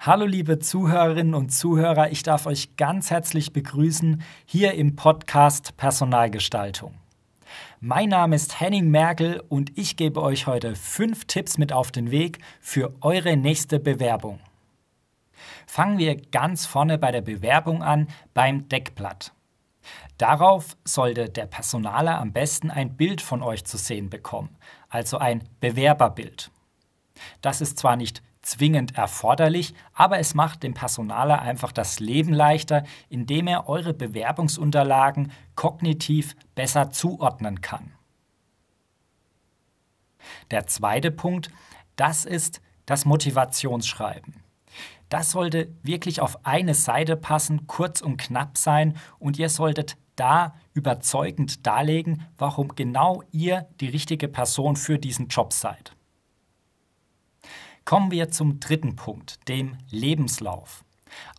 Hallo liebe Zuhörerinnen und Zuhörer, ich darf euch ganz herzlich begrüßen hier im Podcast Personalgestaltung. Mein Name ist Henning Merkel und ich gebe euch heute fünf Tipps mit auf den Weg für eure nächste Bewerbung. Fangen wir ganz vorne bei der Bewerbung an, beim Deckblatt. Darauf sollte der Personaler am besten ein Bild von euch zu sehen bekommen, also ein Bewerberbild. Das ist zwar nicht zwingend erforderlich, aber es macht dem Personaler einfach das Leben leichter, indem er eure Bewerbungsunterlagen kognitiv besser zuordnen kann. Der zweite Punkt, das ist das Motivationsschreiben. Das sollte wirklich auf eine Seite passen, kurz und knapp sein und ihr solltet da überzeugend darlegen, warum genau ihr die richtige Person für diesen Job seid. Kommen wir zum dritten Punkt, dem Lebenslauf.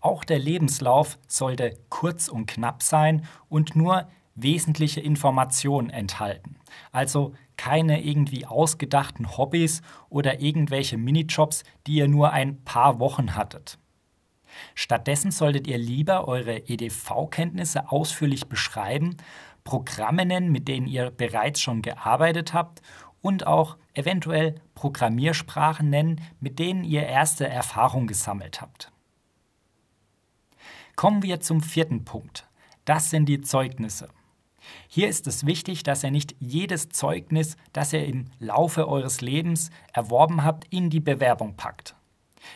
Auch der Lebenslauf sollte kurz und knapp sein und nur wesentliche Informationen enthalten. Also keine irgendwie ausgedachten Hobbys oder irgendwelche Minijobs, die ihr nur ein paar Wochen hattet. Stattdessen solltet ihr lieber eure EDV-Kenntnisse ausführlich beschreiben, Programme nennen, mit denen ihr bereits schon gearbeitet habt und auch eventuell Programmiersprachen nennen, mit denen ihr erste Erfahrung gesammelt habt. Kommen wir zum vierten Punkt. Das sind die Zeugnisse. Hier ist es wichtig, dass ihr nicht jedes Zeugnis, das ihr im Laufe eures Lebens erworben habt, in die Bewerbung packt.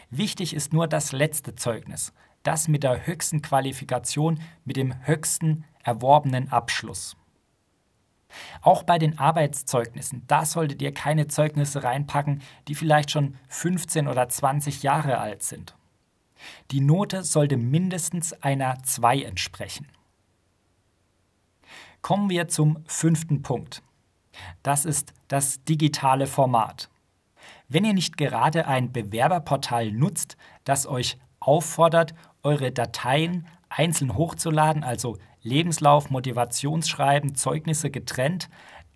Wichtig ist nur das letzte Zeugnis, das mit der höchsten Qualifikation, mit dem höchsten erworbenen Abschluss. Auch bei den Arbeitszeugnissen, da solltet ihr keine Zeugnisse reinpacken, die vielleicht schon 15 oder 20 Jahre alt sind. Die Note sollte mindestens einer 2 entsprechen. Kommen wir zum fünften Punkt. Das ist das digitale Format. Wenn ihr nicht gerade ein Bewerberportal nutzt, das euch auffordert, eure Dateien einzeln hochzuladen, also Lebenslauf, Motivationsschreiben, Zeugnisse getrennt,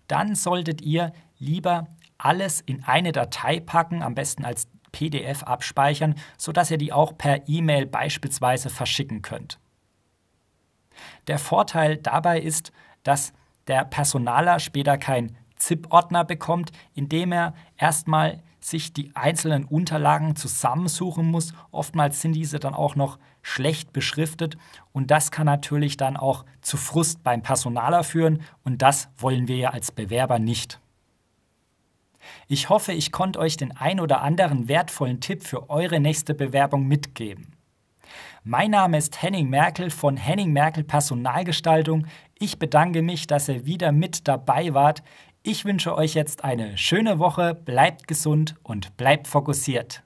dann solltet ihr lieber alles in eine Datei packen, am besten als PDF abspeichern, sodass ihr die auch per E-Mail beispielsweise verschicken könnt. Der Vorteil dabei ist, dass der Personaler später kein ZIP-Ordner bekommt, indem er erstmal sich die einzelnen Unterlagen zusammensuchen muss. Oftmals sind diese dann auch noch schlecht beschriftet und das kann natürlich dann auch zu Frust beim Personaler führen und das wollen wir ja als Bewerber nicht. Ich hoffe, ich konnte euch den ein oder anderen wertvollen Tipp für eure nächste Bewerbung mitgeben. Mein Name ist Henning Merkel von Henning Merkel Personalgestaltung. Ich bedanke mich, dass ihr wieder mit dabei wart. Ich wünsche euch jetzt eine schöne Woche, bleibt gesund und bleibt fokussiert.